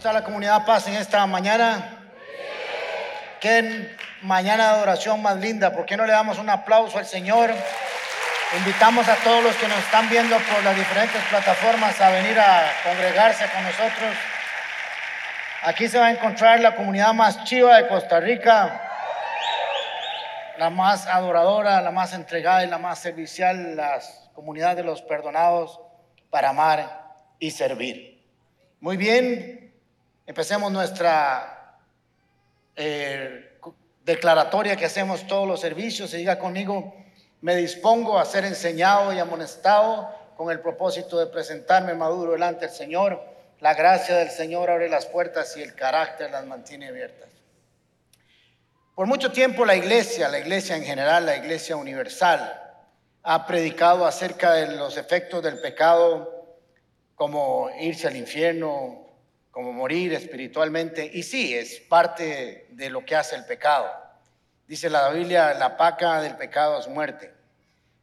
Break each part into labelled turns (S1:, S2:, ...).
S1: ¿Cómo está la comunidad Paz en esta mañana? Qué mañana de adoración más linda. ¿Por qué no le damos un aplauso al Señor? Invitamos a todos los que nos están viendo por las diferentes plataformas a venir a congregarse con nosotros. Aquí se va a encontrar la comunidad más chiva de Costa Rica, la más adoradora, la más entregada y la más servicial, las comunidades de los perdonados para amar y servir. Muy bien, Empecemos nuestra eh, declaratoria que hacemos todos los servicios y diga conmigo, me dispongo a ser enseñado y amonestado con el propósito de presentarme maduro delante del Señor. La gracia del Señor abre las puertas y el carácter las mantiene abiertas. Por mucho tiempo la iglesia, la iglesia en general, la iglesia universal, ha predicado acerca de los efectos del pecado como irse al infierno, como morir espiritualmente. Y sí, es parte de lo que hace el pecado. Dice la Biblia, la paca del pecado es muerte.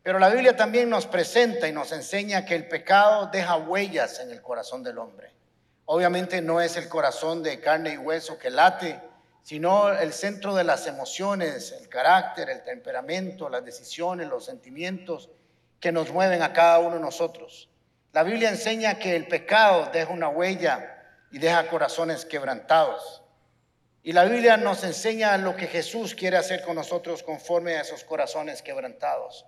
S1: Pero la Biblia también nos presenta y nos enseña que el pecado deja huellas en el corazón del hombre. Obviamente no es el corazón de carne y hueso que late, sino el centro de las emociones, el carácter, el temperamento, las decisiones, los sentimientos que nos mueven a cada uno de nosotros. La Biblia enseña que el pecado deja una huella y deja corazones quebrantados. Y la Biblia nos enseña lo que Jesús quiere hacer con nosotros conforme a esos corazones quebrantados.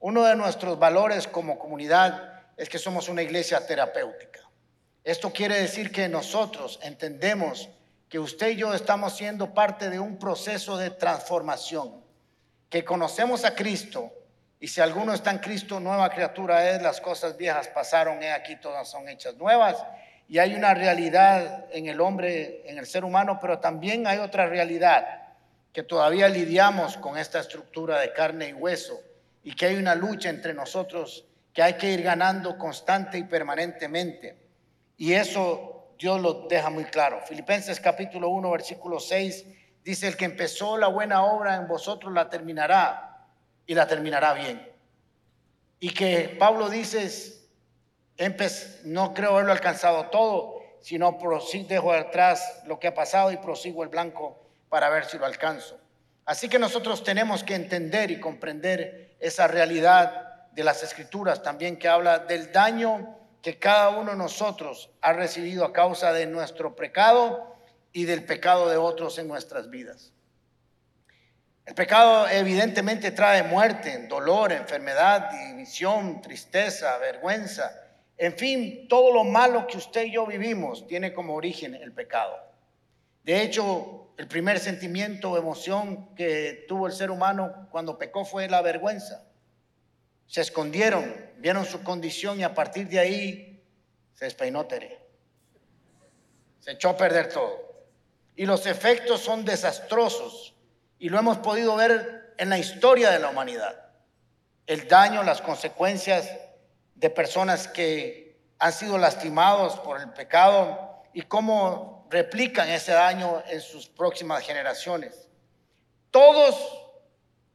S1: Uno de nuestros valores como comunidad es que somos una iglesia terapéutica. Esto quiere decir que nosotros entendemos que usted y yo estamos siendo parte de un proceso de transformación, que conocemos a Cristo y si alguno está en Cristo, nueva criatura es, las cosas viejas pasaron, he aquí todas son hechas nuevas y hay una realidad en el hombre, en el ser humano, pero también hay otra realidad que todavía lidiamos con esta estructura de carne y hueso y que hay una lucha entre nosotros que hay que ir ganando constante y permanentemente. Y eso Dios lo deja muy claro. Filipenses capítulo 1, versículo 6 dice, el que empezó la buena obra en vosotros la terminará y la terminará bien. Y que Pablo dice, no creo haberlo alcanzado todo, sino dejo atrás lo que ha pasado y prosigo el blanco para ver si lo alcanzo. Así que nosotros tenemos que entender y comprender esa realidad de las escrituras también que habla del daño que cada uno de nosotros ha recibido a causa de nuestro pecado y del pecado de otros en nuestras vidas. El pecado evidentemente trae muerte, dolor, enfermedad, división, tristeza, vergüenza, en fin, todo lo malo que usted y yo vivimos tiene como origen el pecado. De hecho, el primer sentimiento o emoción que tuvo el ser humano cuando pecó fue la vergüenza. Se escondieron, vieron su condición y a partir de ahí se despeinó Tere. Se echó a perder todo. Y los efectos son desastrosos y lo hemos podido ver en la historia de la humanidad. El daño, las consecuencias de personas que han sido lastimados por el pecado y cómo replican ese daño en sus próximas generaciones. Todos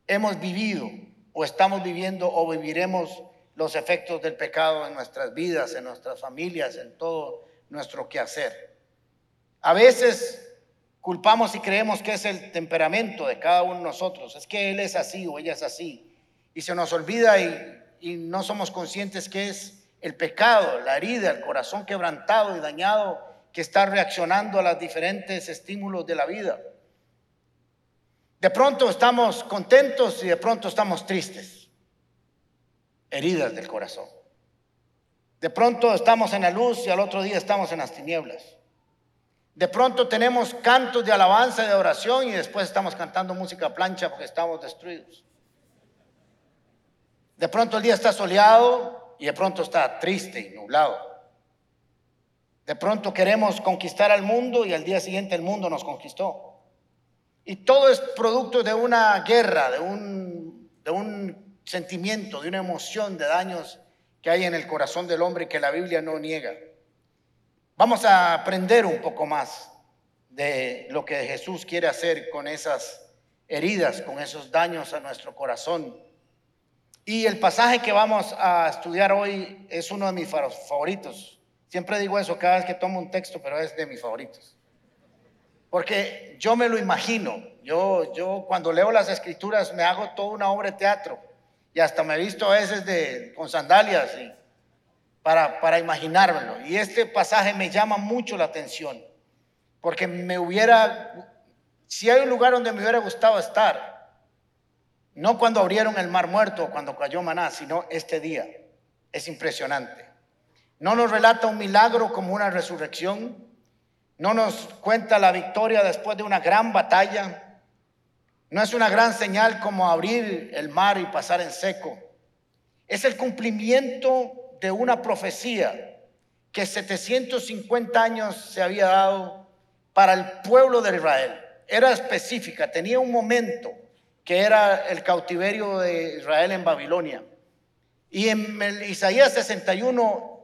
S1: hemos vivido o estamos viviendo o viviremos los efectos del pecado en nuestras vidas, en nuestras familias, en todo nuestro quehacer. A veces culpamos y creemos que es el temperamento de cada uno de nosotros, es que él es así o ella es así, y se nos olvida y y no somos conscientes que es el pecado, la herida, el corazón quebrantado y dañado que está reaccionando a los diferentes estímulos de la vida. De pronto estamos contentos y de pronto estamos tristes, heridas del corazón. De pronto estamos en la luz y al otro día estamos en las tinieblas. De pronto tenemos cantos de alabanza y de oración y después estamos cantando música plancha porque estamos destruidos. De pronto el día está soleado y de pronto está triste y nublado. De pronto queremos conquistar al mundo y al día siguiente el mundo nos conquistó. Y todo es producto de una guerra, de un, de un sentimiento, de una emoción, de daños que hay en el corazón del hombre que la Biblia no niega. Vamos a aprender un poco más de lo que Jesús quiere hacer con esas heridas, con esos daños a nuestro corazón y el pasaje que vamos a estudiar hoy es uno de mis favoritos. Siempre digo eso cada vez que tomo un texto, pero es de mis favoritos. Porque yo me lo imagino. Yo, yo cuando leo las escrituras me hago toda una obra de teatro. Y hasta me he visto a veces con sandalias para, para imaginármelo. Y este pasaje me llama mucho la atención. Porque me hubiera, si hay un lugar donde me hubiera gustado estar, no cuando abrieron el mar muerto cuando cayó maná, sino este día. Es impresionante. No nos relata un milagro como una resurrección. No nos cuenta la victoria después de una gran batalla. No es una gran señal como abrir el mar y pasar en seco. Es el cumplimiento de una profecía que 750 años se había dado para el pueblo de Israel. Era específica, tenía un momento que era el cautiverio de Israel en Babilonia. Y en Isaías 61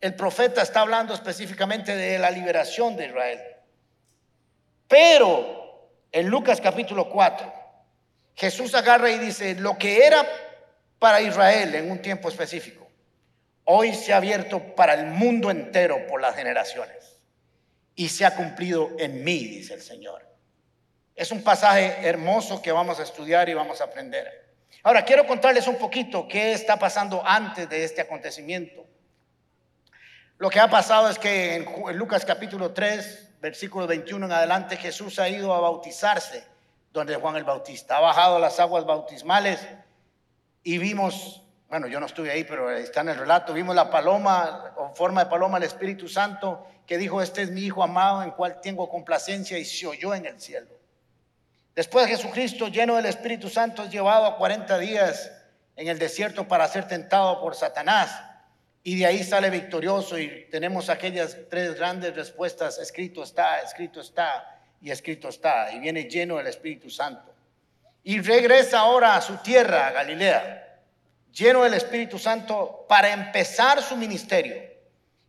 S1: el profeta está hablando específicamente de la liberación de Israel. Pero en Lucas capítulo 4, Jesús agarra y dice, lo que era para Israel en un tiempo específico, hoy se ha abierto para el mundo entero por las generaciones. Y se ha cumplido en mí, dice el Señor. Es un pasaje hermoso que vamos a estudiar y vamos a aprender. Ahora, quiero contarles un poquito qué está pasando antes de este acontecimiento. Lo que ha pasado es que en Lucas capítulo 3, versículo 21 en adelante, Jesús ha ido a bautizarse donde Juan el Bautista. Ha bajado las aguas bautismales y vimos, bueno, yo no estuve ahí, pero está en el relato, vimos la paloma, con forma de paloma, el Espíritu Santo, que dijo, este es mi Hijo amado en cual tengo complacencia y se oyó en el cielo. Después Jesucristo, lleno del Espíritu Santo, es llevado a 40 días en el desierto para ser tentado por Satanás. Y de ahí sale victorioso y tenemos aquellas tres grandes respuestas, escrito está, escrito está y escrito está. Y viene lleno del Espíritu Santo. Y regresa ahora a su tierra, a Galilea, lleno del Espíritu Santo para empezar su ministerio.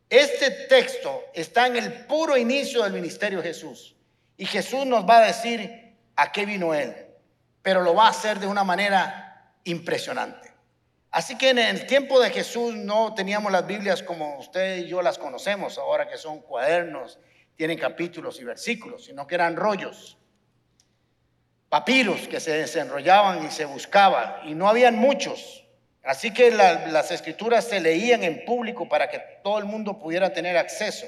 S1: Este texto está en el puro inicio del ministerio de Jesús. Y Jesús nos va a decir a qué vino Él, pero lo va a hacer de una manera impresionante. Así que en el tiempo de Jesús no teníamos las Biblias como usted y yo las conocemos, ahora que son cuadernos, tienen capítulos y versículos, sino que eran rollos, papiros que se desenrollaban y se buscaban, y no habían muchos. Así que las escrituras se leían en público para que todo el mundo pudiera tener acceso.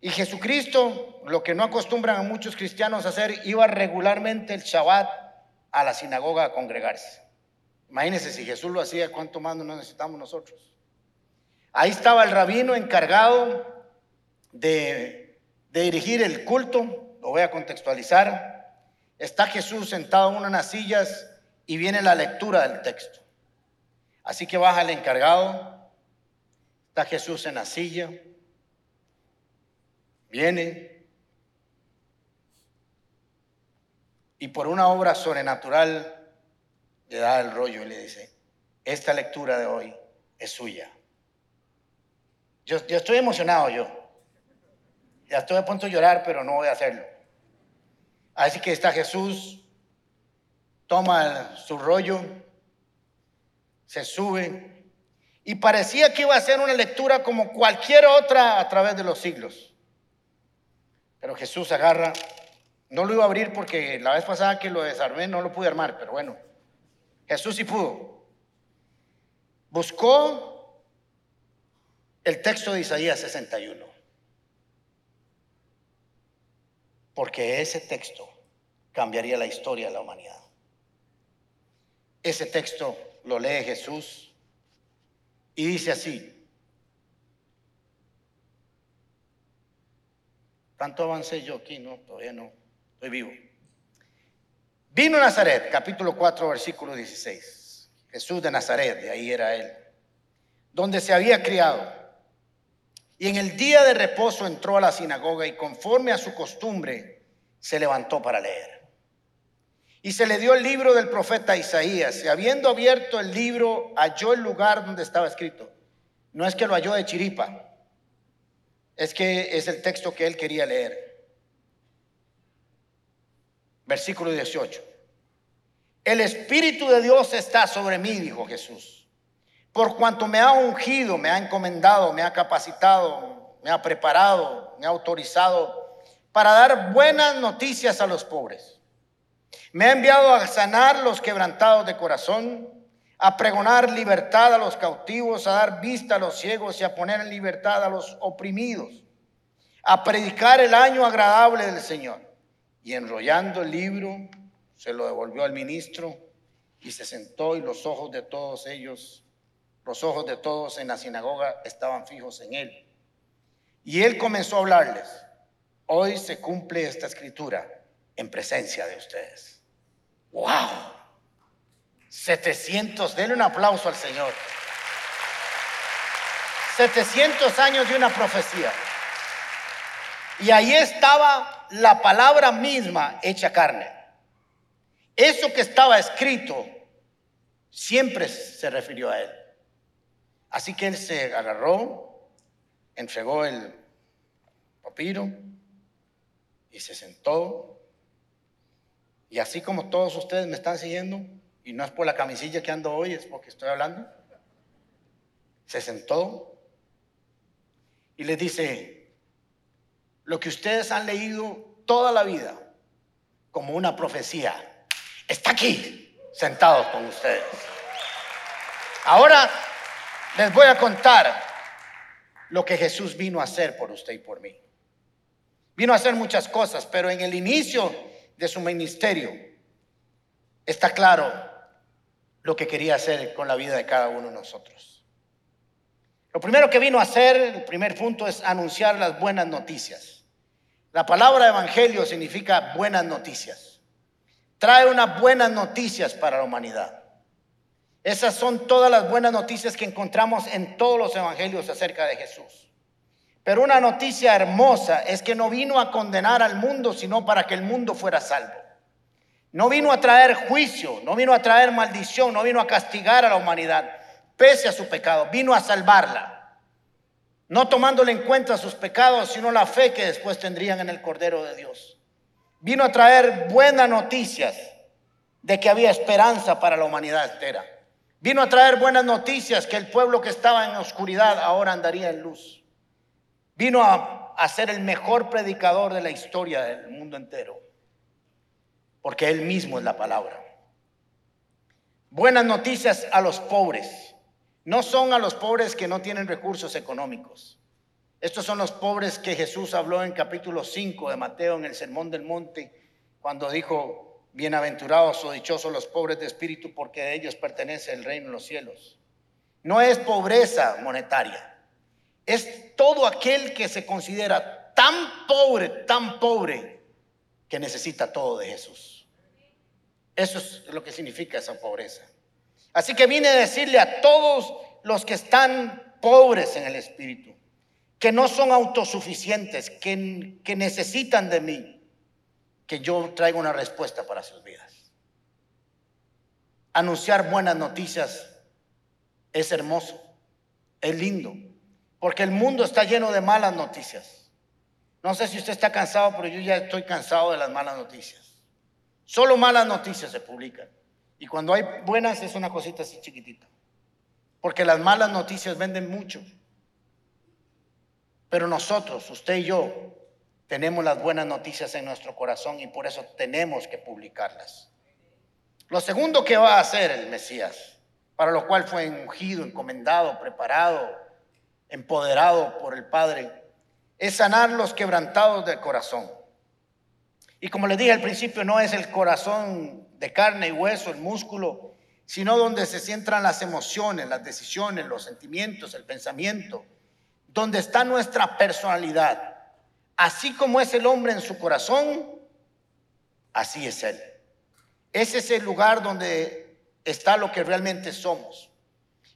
S1: Y Jesucristo, lo que no acostumbran a muchos cristianos a hacer, iba regularmente el Shabbat a la sinagoga a congregarse. Imagínense si Jesús lo hacía, ¿cuánto más no necesitamos nosotros? Ahí estaba el rabino encargado de, dirigir el culto, lo voy a contextualizar. Está Jesús sentado en una de las sillas y viene la lectura del texto. Así que baja el encargado, está Jesús en la silla, viene y por una obra sobrenatural le da el rollo y le dice, esta lectura de hoy es suya. Yo, estoy emocionado yo. Ya estoy a punto de llorar, pero no voy a hacerlo. Así que está Jesús, toma su rollo, se sube y parecía que iba a ser una lectura como cualquier otra a través de los siglos. Pero Jesús agarra, no lo iba a abrir porque la vez pasada que lo desarmé no lo pude armar, pero bueno, Jesús sí pudo. Buscó el texto de Isaías 61. Porque ese texto cambiaría la historia de la humanidad. Ese texto lo lee Jesús y dice así. ¿Tanto avancé yo aquí? No, todavía no. Estoy vivo. Vino Nazaret, capítulo 4, versículo 16. Jesús de Nazaret, de ahí era él, donde se había criado. Y en el día de reposo entró a la sinagoga y conforme a su costumbre se levantó para leer. Y se le dio el libro del profeta Isaías. Y habiendo abierto el libro, halló el lugar donde estaba escrito. No es que lo halló de chiripa, es que es el texto que él quería leer. Versículo 18. El Espíritu de Dios está sobre mí, dijo Jesús, por cuanto me ha ungido, me ha encomendado, me ha capacitado, me ha preparado, me ha autorizado para dar buenas noticias a los pobres. Me ha enviado a sanar los quebrantados de corazón, a pregonar libertad a los cautivos, a dar vista a los ciegos y a poner en libertad a los oprimidos, a predicar el año agradable del Señor. Y enrollando el libro, se lo devolvió al ministro y se sentó y los ojos de todos ellos, los ojos de todos en la sinagoga estaban fijos en él. Y él comenzó a hablarles, hoy se cumple esta escritura en presencia de ustedes. ¡Wow! 700, denle un aplauso al Señor. 700 años de una profecía. Y ahí estaba la palabra misma hecha carne. Eso que estaba escrito siempre se refirió a él. Así que él se agarró, entregó el papiro y se sentó. Y así como todos ustedes me están siguiendo, y no es por la camisilla que ando hoy, es porque estoy hablando, se sentó y les dice, lo que ustedes han leído toda la vida como una profecía, está aquí, sentado con ustedes. Ahora les voy a contar lo que Jesús vino a hacer por usted y por mí. Vino a hacer muchas cosas, pero en el inicio de su ministerio está claro lo que quería hacer con la vida de cada uno de nosotros. Lo primero que vino a hacer, el primer punto, es anunciar las buenas noticias. La palabra evangelio significa buenas noticias trae unas buenas noticias para la humanidad. Esas son todas las buenas noticias que encontramos en todos los evangelios acerca de Jesús. Pero una noticia hermosa es que no vino a condenar al mundo, sino para que el mundo fuera salvo. No vino a traer juicio, no vino a traer maldición, no vino a castigar a la humanidad, pese a su pecado, vino a salvarla. No tomándole en cuenta sus pecados, sino la fe que después tendrían en el Cordero de Dios vino a traer buenas noticias de que había esperanza para la humanidad entera. Vino a traer buenas noticias que el pueblo que estaba en oscuridad ahora andaría en luz. Vino a, a ser el mejor predicador de la historia del mundo entero, porque él mismo es la palabra. Buenas noticias a los pobres. No son a los pobres que no tienen recursos económicos. Estos son los pobres que Jesús habló en capítulo 5 de Mateo en el Sermón del Monte, cuando dijo, bienaventurados o dichosos los pobres de espíritu, porque a ellos pertenece el reino de los cielos. No es pobreza monetaria, es todo aquel que se considera tan pobre, tan pobre, que necesita todo de Jesús. Eso es lo que significa esa pobreza. Así que vine a decirle a todos los que están pobres en el espíritu, que no son autosuficientes, que, que necesitan de mí, que yo traigo una respuesta para sus vidas. Anunciar buenas noticias es hermoso, es lindo, porque el mundo está lleno de malas noticias. No sé si usted está cansado, pero yo ya estoy cansado de las malas noticias. Solo malas noticias se publican. Y cuando hay buenas es una cosita así chiquitita. Porque las malas noticias venden mucho. Pero nosotros, usted y yo, tenemos las buenas noticias en nuestro corazón y por eso tenemos que publicarlas. Lo segundo que va a hacer el Mesías, para lo cual fue ungido, encomendado, preparado, empoderado por el Padre, es sanar los quebrantados del corazón. Y como le dije al principio, no es el corazón de carne y hueso, el músculo, sino donde se centran las emociones, las decisiones, los sentimientos, el pensamiento donde está nuestra personalidad. Así como es el hombre en su corazón, así es él. Ese es el lugar donde está lo que realmente somos.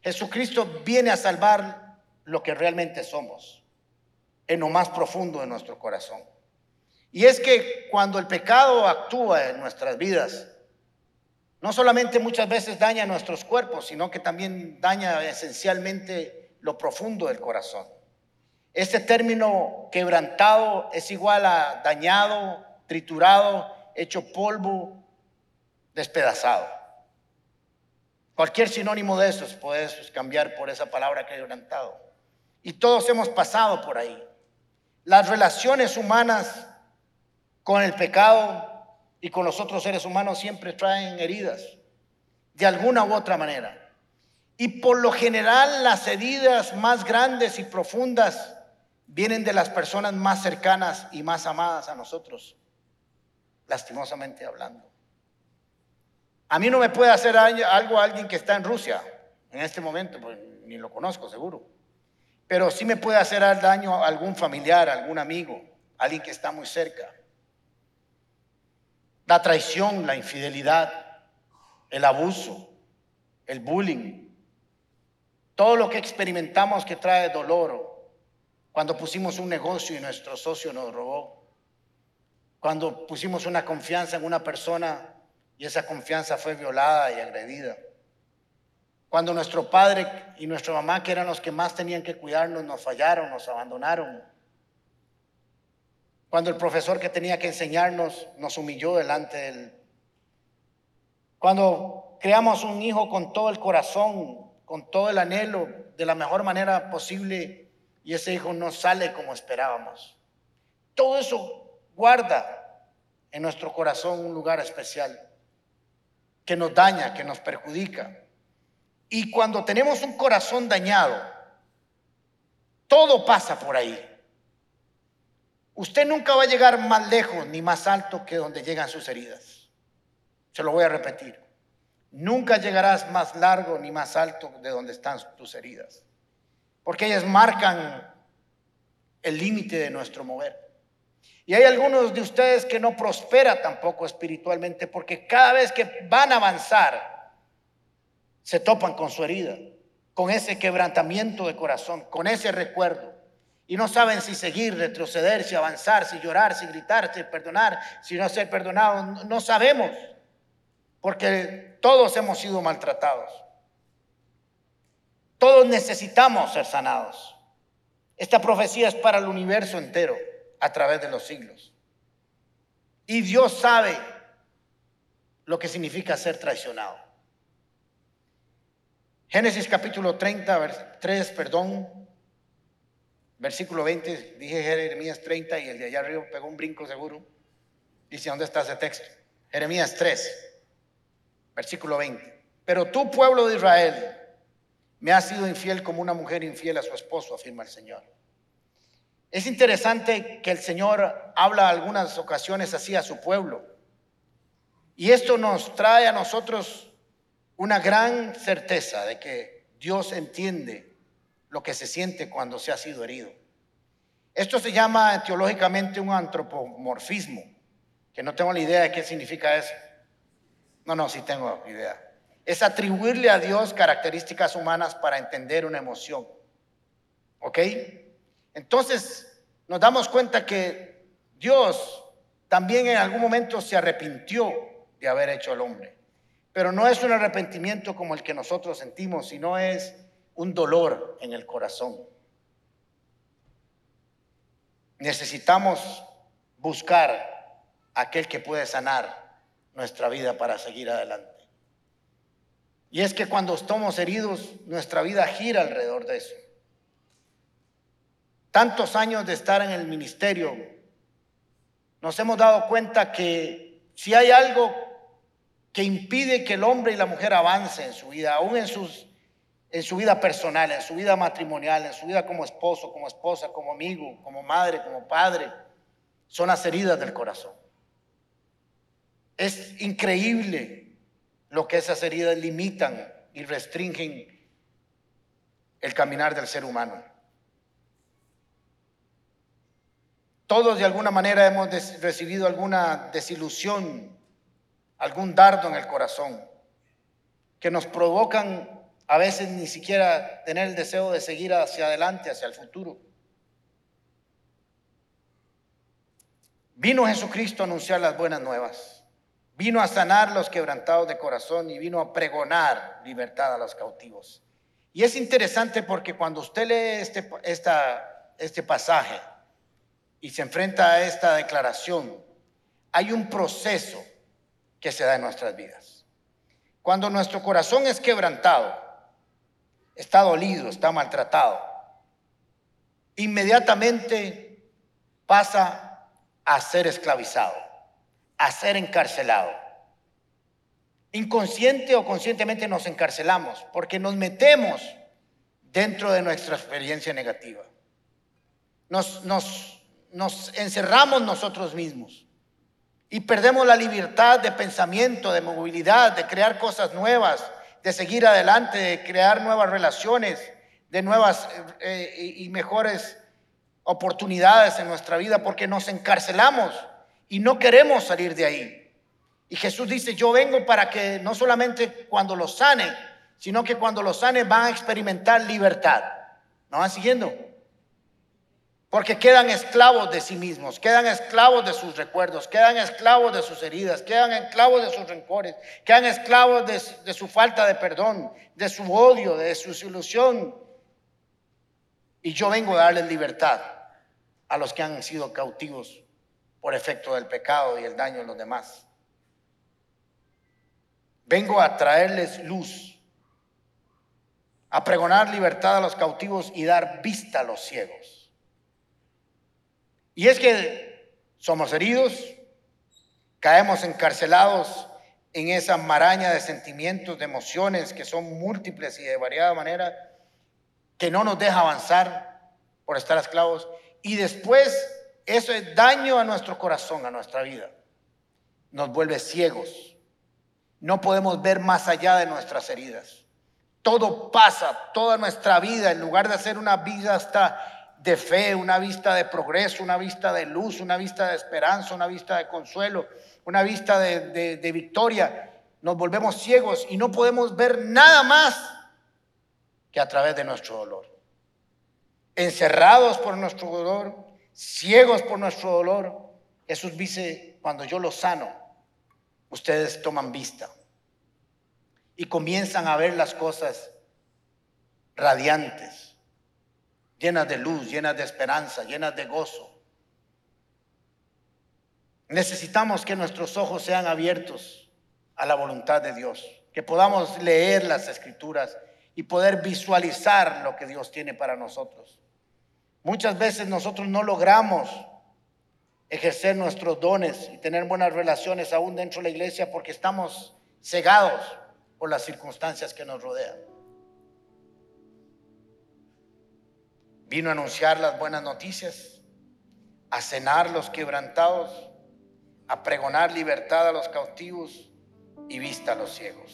S1: Jesucristo viene a salvar lo que realmente somos, en lo más profundo de nuestro corazón. Y es que cuando el pecado actúa en nuestras vidas, no solamente muchas veces daña nuestros cuerpos, sino que también daña esencialmente lo profundo del corazón. Este término quebrantado es igual a dañado, triturado, hecho polvo, despedazado. Cualquier sinónimo de esos puedes cambiar por esa palabra quebrantado. Y todos hemos pasado por ahí. Las relaciones humanas con el pecado y con los otros seres humanos siempre traen heridas, de alguna u otra manera. Y por lo general las heridas más grandes y profundas vienen de las personas más cercanas y más amadas a nosotros, lastimosamente hablando. A mí no me puede hacer algo alguien que está en Rusia en este momento, pues ni lo conozco seguro. Pero sí me puede hacer daño a algún familiar, algún amigo, alguien que está muy cerca. La traición, la infidelidad, el abuso, el bullying, todo lo que experimentamos que trae dolor. Cuando pusimos un negocio y nuestro socio nos robó. Cuando pusimos una confianza en una persona y esa confianza fue violada y agredida. Cuando nuestro padre y nuestra mamá, que eran los que más tenían que cuidarnos, nos fallaron, nos abandonaron. Cuando el profesor que tenía que enseñarnos nos humilló delante de él. Cuando creamos un hijo con todo el corazón, con todo el anhelo, de la mejor manera posible, y ese hijo no sale como esperábamos. Todo eso guarda en nuestro corazón un lugar especial que nos daña, que nos perjudica. Y cuando tenemos un corazón dañado, todo pasa por ahí. Usted nunca va a llegar más lejos ni más alto que donde llegan sus heridas. Se lo voy a repetir. Nunca llegarás más largo ni más alto de donde están tus heridas. Porque ellas marcan el límite de nuestro mover. Y hay algunos de ustedes que no prospera tampoco espiritualmente porque cada vez que van a avanzar, se topan con su herida, con ese quebrantamiento de corazón, con ese recuerdo. Y no saben si seguir, retroceder, si avanzar, si llorar, si gritar, si perdonar, si no ser perdonado. No sabemos, porque todos hemos sido maltratados. Todos necesitamos ser sanados. Esta profecía es para el universo entero a través de los siglos. Y Dios sabe lo que significa ser traicionado. Génesis capítulo 30, 3, perdón, versículo 20, dije Jeremías 30 y el de allá arriba pegó un brinco seguro. Dice, ¿dónde está ese texto? Jeremías 3, versículo 20. Pero tú, pueblo de Israel, me has sido infiel como una mujer infiel a su esposo, afirma el Señor. Es interesante que el Señor habla algunas ocasiones así a su pueblo. Y esto nos trae a nosotros una gran certeza de que Dios entiende lo que se siente cuando se ha sido herido. Esto se llama teológicamente un antropomorfismo, que no tengo la idea de qué significa eso. No, no, sí tengo idea. Es atribuirle a Dios características humanas para entender una emoción. ¿Ok? Entonces nos damos cuenta que Dios también en algún momento se arrepintió de haber hecho al hombre. Pero no es un arrepentimiento como el que nosotros sentimos, sino es un dolor en el corazón. Necesitamos buscar aquel que puede sanar nuestra vida para seguir adelante. Y es que cuando estamos heridos, nuestra vida gira alrededor de eso tantos años de estar en el ministerio, nos hemos dado cuenta que si hay algo que impide que el hombre y la mujer avancen en su vida, aún en, sus, en su vida personal, en su vida matrimonial, en su vida como esposo, como esposa, como amigo, como madre, como padre, son las heridas del corazón. Es increíble lo que esas heridas limitan y restringen el caminar del ser humano. Todos de alguna manera hemos recibido alguna desilusión, algún dardo en el corazón, que nos provocan a veces ni siquiera tener el deseo de seguir hacia adelante, hacia el futuro. Vino Jesucristo a anunciar las buenas nuevas. Vino a sanar los quebrantados de corazón y vino a pregonar libertad a los cautivos. Y es interesante porque cuando usted lee este, este pasaje, y se enfrenta a esta declaración, hay un proceso que se da en nuestras vidas. Cuando nuestro corazón es quebrantado, está dolido, está maltratado, inmediatamente pasa a ser esclavizado, a ser encarcelado. Inconsciente o conscientemente nos encarcelamos porque nos metemos dentro de nuestra experiencia negativa. Nos, nos, nos encerramos nosotros mismos y perdemos la libertad de pensamiento, de movilidad, de crear cosas nuevas, de seguir adelante, de crear nuevas relaciones, de nuevas eh, y mejores oportunidades en nuestra vida, porque nos encarcelamos y no queremos salir de ahí. Y Jesús dice, yo vengo para que no solamente cuando los sane, sino que cuando los sane van a experimentar libertad. ¿No van siguiendo? Porque quedan esclavos de sí mismos, quedan esclavos de sus recuerdos, quedan esclavos de sus heridas, quedan esclavos de sus rencores, quedan esclavos de, su falta de perdón, de su odio, de su ilusión. Y yo vengo a darles libertad a los que han sido cautivos por efecto del pecado y el daño de los demás. Vengo a traerles luz, a pregonar libertad a los cautivos y dar vista a los ciegos. Y es que somos heridos, caemos encarcelados en esa maraña de sentimientos, de emociones que son múltiples y de variada manera, que no nos deja avanzar por estar esclavos. Y después eso es daño a nuestro corazón, a nuestra vida. Nos vuelve ciegos. No podemos ver más allá de nuestras heridas. Todo pasa, toda nuestra vida, en lugar de hacer una vida hasta de fe, una vista de progreso, una vista de luz, una vista de esperanza, una vista de consuelo, una vista de, victoria. Nos volvemos ciegos y no podemos ver nada más que a través de nuestro dolor. Encerrados por nuestro dolor, ciegos por nuestro dolor, Jesús dice, cuando yo los sano, ustedes toman vista y comienzan a ver las cosas radiantes llenas de luz, llenas de esperanza, llenas de gozo. Necesitamos que nuestros ojos sean abiertos a la voluntad de Dios, que podamos leer las escrituras y poder visualizar lo que Dios tiene para nosotros. Muchas veces nosotros no logramos ejercer nuestros dones y tener buenas relaciones aún dentro de la iglesia porque estamos cegados por las circunstancias que nos rodean. Vino a anunciar las buenas noticias, a cenar los quebrantados, a pregonar libertad a los cautivos y vista a los ciegos.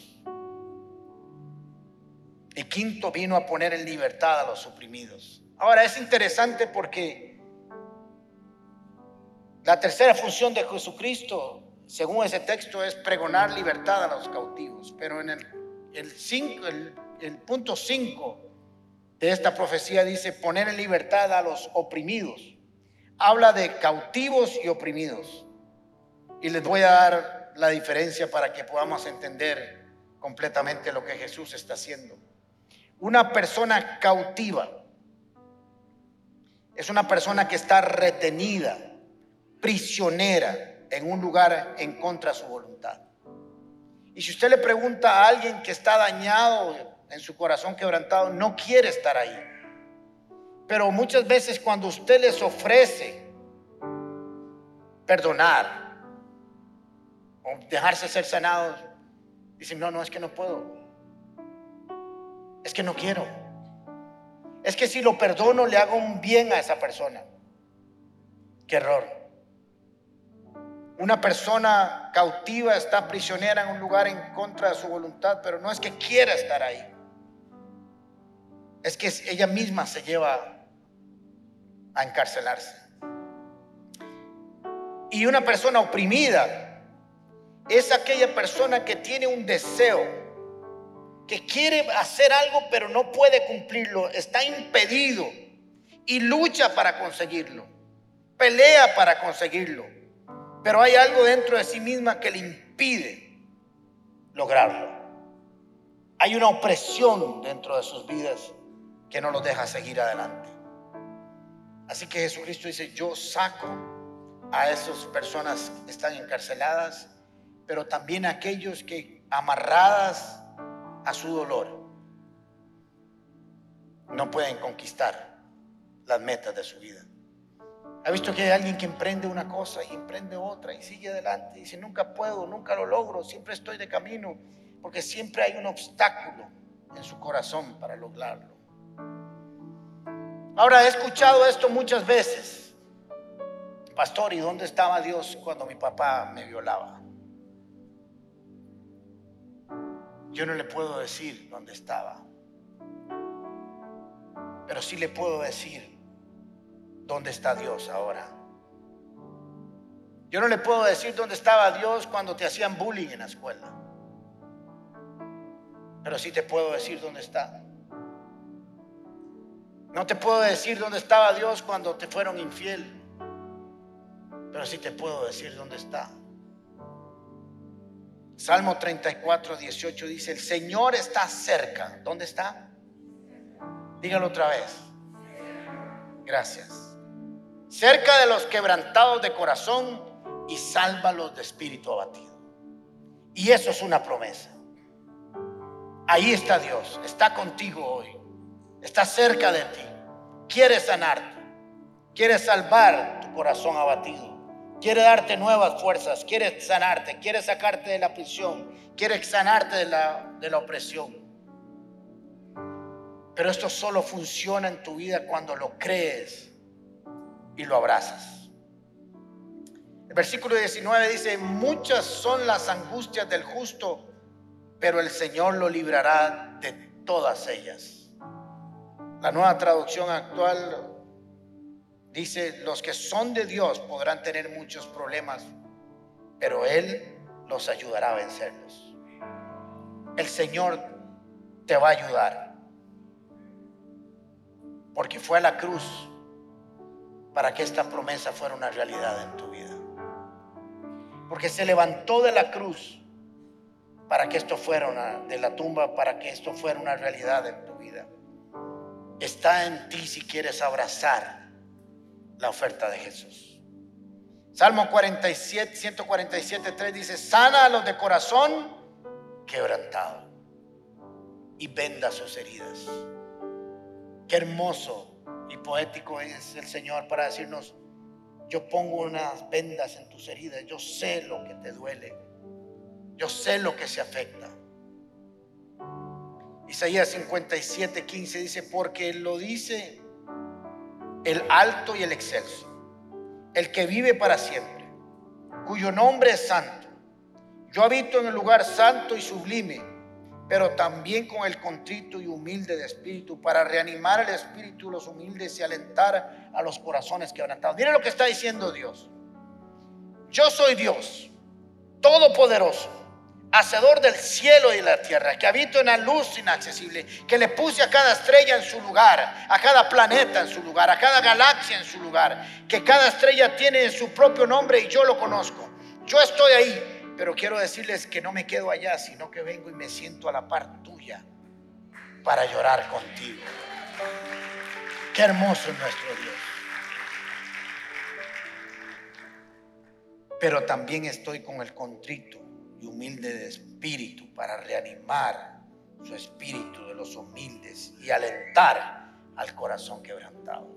S1: Y quinto, vino a poner en libertad a los oprimidos. Ahora es interesante porque la tercera función de Jesucristo, según ese texto, es pregonar libertad a los cautivos. Pero en el, el, cinco, el, punto 5 de esta profecía dice poner en libertad a los oprimidos. Habla de cautivos y oprimidos. Y les voy a dar la diferencia para que podamos entender completamente lo que Jesús está haciendo. Una persona cautiva es una persona que está retenida, prisionera en un lugar en contra de su voluntad. Y si usted le pregunta a alguien que está dañado en su corazón quebrantado, no quiere estar ahí. Pero muchas veces cuando usted les ofrece perdonar o dejarse ser sanados, dicen, no, no, es que no puedo. Es que no quiero. Es que si lo perdono le hago un bien a esa persona. Qué error. Una persona cautiva está prisionera en un lugar en contra de su voluntad, pero no es que quiera estar ahí es que ella misma se lleva a encarcelarse. Y una persona oprimida es aquella persona que tiene un deseo, que quiere hacer algo pero no puede cumplirlo, está impedido y lucha para conseguirlo, pelea para conseguirlo, pero hay algo dentro de sí misma que le impide lograrlo. Hay una opresión dentro de sus vidas que no los deja seguir adelante. Así que Jesucristo dice, yo saco a esas personas que están encarceladas, pero también a aquellos que amarradas a su dolor, no pueden conquistar las metas de su vida. ¿Ha visto que hay alguien que emprende una cosa y emprende otra y sigue adelante? Y dice, nunca puedo, nunca lo logro, siempre estoy de camino, porque siempre hay un obstáculo en su corazón para lograrlo. Ahora he escuchado esto muchas veces. Pastor, ¿y dónde estaba Dios cuando mi papá me violaba? Yo no le puedo decir dónde estaba, pero sí le puedo decir dónde está Dios ahora. Yo no le puedo decir dónde estaba Dios cuando te hacían bullying en la escuela, pero sí te puedo decir dónde está. No te puedo decir dónde estaba Dios cuando te fueron infiel, pero sí te puedo decir dónde está. Salmo 34, 18 dice, el Señor está cerca. ¿Dónde está? Dígalo otra vez. Gracias. Cerca de los quebrantados de corazón y sálvalos de espíritu abatido. Y eso es una promesa. Ahí está Dios, está contigo hoy, está cerca de ti, quiere sanarte, quiere salvar tu corazón abatido. Quiere darte nuevas fuerzas, quiere sanarte, quiere sacarte de la prisión, quiere sanarte de la, de la opresión. Pero esto solo funciona en tu vida cuando lo crees y lo abrazas. El versículo 19 dice, muchas son las angustias del justo, pero el Señor lo librará de todas ellas. La nueva traducción actual Dice, los que son de Dios podrán tener muchos problemas, pero Él los ayudará a vencerlos. El Señor te va a ayudar, porque fue a la cruz para que esta promesa fuera una realidad en tu vida. Porque se levantó de la cruz para que esto fuera una, de la tumba, para que esto fuera una realidad en tu vida. Está en ti si quieres abrazar la oferta de Jesús. Salmo 47, 147, 3 dice, sana a los de corazón quebrantado y venda sus heridas. Qué hermoso y poético es el Señor para decirnos, yo pongo unas vendas en tus heridas, yo sé lo que te duele, yo sé lo que se afecta. Isaías 57, 15 dice, porque lo dice el alto y el excelso, el que vive para siempre, cuyo nombre es santo. Yo habito en el lugar santo y sublime, pero también con el contrito y humilde de espíritu, para reanimar el espíritu de los humildes y alentar a los corazones quebrantados. Miren lo que está diciendo Dios. Yo soy Dios, todopoderoso hacedor del cielo y la tierra, que habito en la luz inaccesible, que le puse a cada estrella en su lugar, a cada planeta en su lugar, a cada galaxia en su lugar, que cada estrella tiene su propio nombre y yo lo conozco. Yo estoy ahí, pero quiero decirles que no me quedo allá, sino que vengo y me siento a la par tuya para llorar contigo. Qué hermoso es nuestro Dios. Pero también estoy con el contrito y humilde de espíritu para reanimar su espíritu de los humildes y alentar al corazón quebrantado.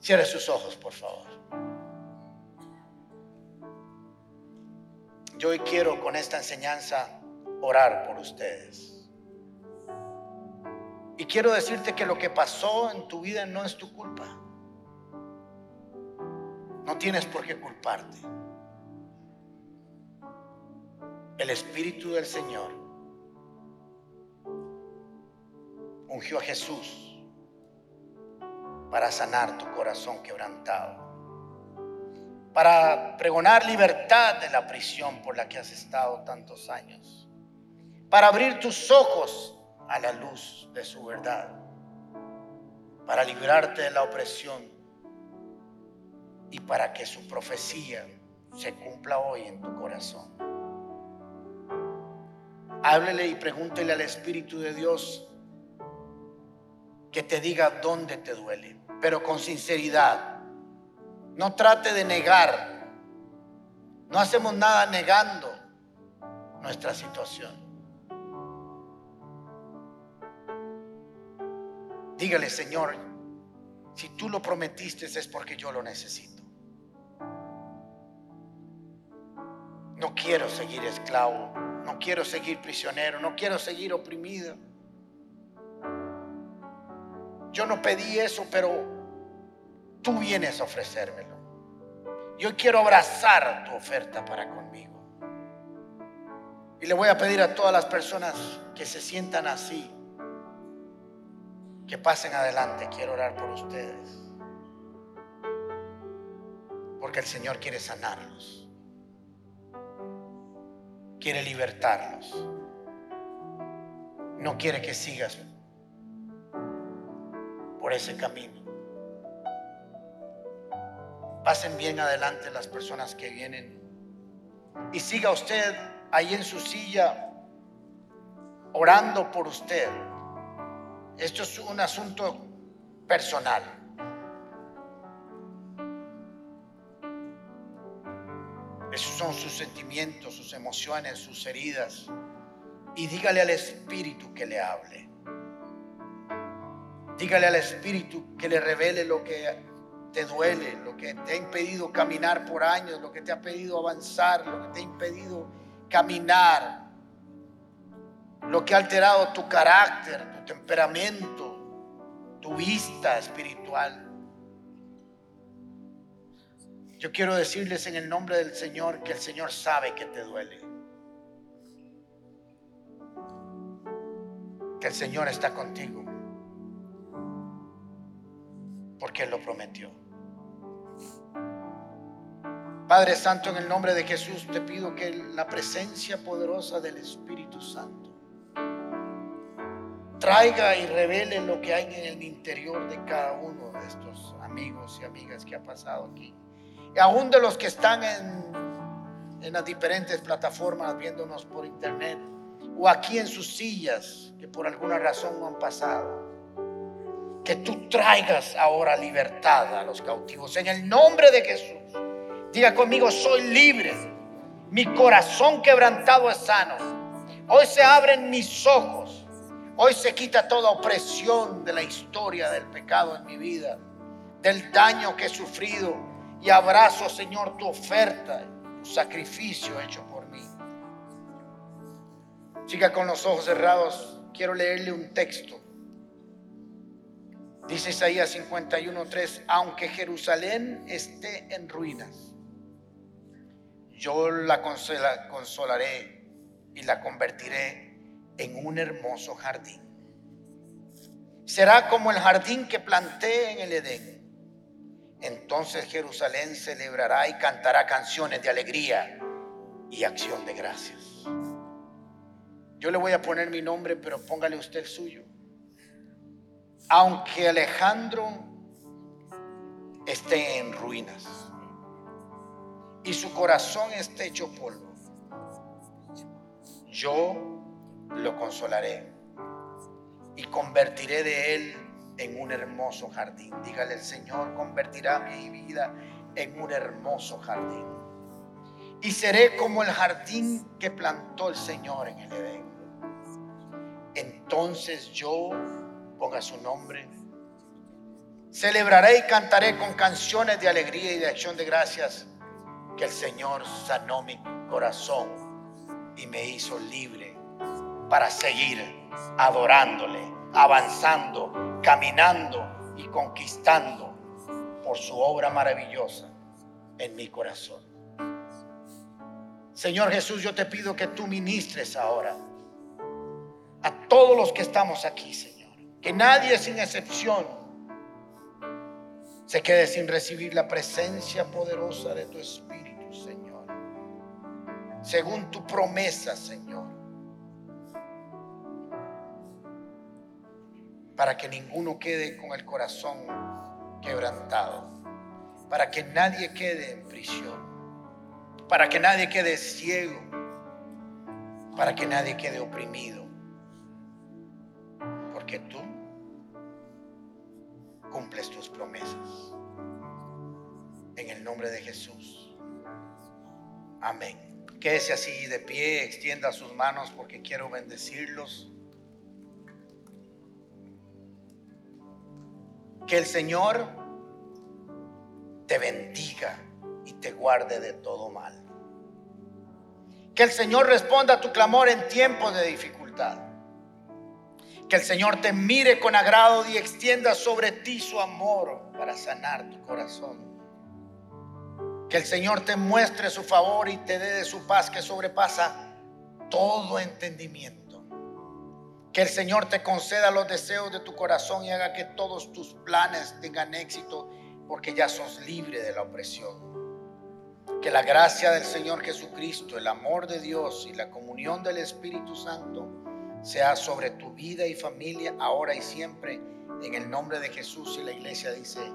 S1: Cierre sus ojos, por favor. Yo hoy quiero con esta enseñanza orar por ustedes. Y quiero decirte que lo que pasó en tu vida no es tu culpa. No tienes por qué culparte el Espíritu del Señor ungió a Jesús para sanar tu corazón quebrantado, para pregonar libertad de la prisión por la que has estado tantos años, para abrir tus ojos a la luz de su verdad, para librarte de la opresión y para que su profecía se cumpla hoy en tu corazón. Háblele y pregúntele al Espíritu de Dios que te diga dónde te duele, pero con sinceridad. No trate de negar. No hacemos nada negando. nuestra situación. Dígale, Señor, si tú lo prometiste es porque yo lo necesito. No quiero seguir esclavo, no quiero seguir prisionero, no quiero seguir oprimido. Yo no pedí eso, pero tú vienes a ofrecérmelo. Yo quiero abrazar tu oferta para conmigo. Y le voy a pedir a todas las personas que se sientan así, que pasen adelante. Quiero orar por ustedes. Porque el Señor quiere sanarlos. Quiere libertarlos. No quiere que sigas por ese camino. Pasen bien adelante las personas que vienen. Y siga usted ahí en su silla orando por usted. Esto es un asunto personal. Esos son sus sentimientos, sus emociones, sus heridas. Y dígale al Espíritu que le hable. Dígale al Espíritu que le revele lo que te duele, lo que te ha impedido caminar por años, lo que te ha pedido avanzar, lo que te ha impedido caminar, lo que ha alterado tu carácter, tu temperamento, tu vista espiritual. Yo quiero decirles en el nombre del Señor que el Señor sabe que te duele. Que el Señor está contigo. Porque Él lo prometió. Padre Santo, en el nombre de Jesús te pido que la presencia poderosa del Espíritu Santo traiga y revele lo que hay en el interior de cada uno de estos amigos y amigas que ha pasado aquí. Aún de los que están en, en las diferentes plataformas viéndonos por internet o aquí en sus sillas que por alguna razón no han pasado. Que tú traigas ahora libertad a los cautivos en el nombre de Jesús. Diga conmigo, soy libre. Mi corazón quebrantado es sano. Hoy se abren mis ojos. Hoy se quita toda opresión de la historia del pecado en mi vida, del daño que he sufrido. Y abrazo, Señor, tu oferta, tu sacrificio hecho por mí. Siga con los ojos cerrados. Quiero leerle un texto. Dice Isaías 51:3, aunque Jerusalén esté en ruinas yo la consolaré y la convertiré en un hermoso jardín. Será como el jardín que planté en el Edén. Entonces Jerusalén celebrará y cantará canciones de alegría y acción de gracias. Yo le voy a poner mi nombre, pero póngale usted suyo. Aunque Alejandro esté en ruinas y su corazón esté hecho polvo, yo lo consolaré y convertiré de él en un hermoso jardín. Dígale, el Señor convertirá mi vida en un hermoso jardín. Y seré como el jardín que plantó el Señor en el Edén. Entonces yo, ponga su nombre, celebraré y cantaré con canciones de alegría y de acción de gracias que el Señor sanó mi corazón y me hizo libre para seguir adorándole, avanzando, caminando y conquistando por su obra maravillosa en mi corazón. Señor Jesús, yo te pido que tú ministres ahora a todos los que estamos aquí, Señor. Que nadie sin excepción se quede sin recibir la presencia poderosa de tu Espíritu según tu promesa, Señor. Para que ninguno quede con el corazón quebrantado. Para que nadie quede en prisión. Para que nadie quede ciego. Para que nadie quede oprimido. Porque tú cumples tus promesas. En el nombre de Jesús. Amén. Quédese así de pie, extienda sus manos porque quiero bendecirlos. Que el Señor te bendiga y te guarde de todo mal. Que el Señor responda a tu clamor en tiempos de dificultad. Que el Señor te mire con agrado y extienda sobre ti su amor para sanar tu corazón. Que el Señor te muestre su favor y te dé de su paz que sobrepasa todo entendimiento. Que el Señor te conceda los deseos de tu corazón y haga que todos tus planes tengan éxito porque ya sos libre de la opresión. Que la gracia del Señor Jesucristo, el amor de Dios y la comunión del Espíritu Santo sea sobre tu vida y familia ahora y siempre. En el nombre de Jesús y la iglesia dice,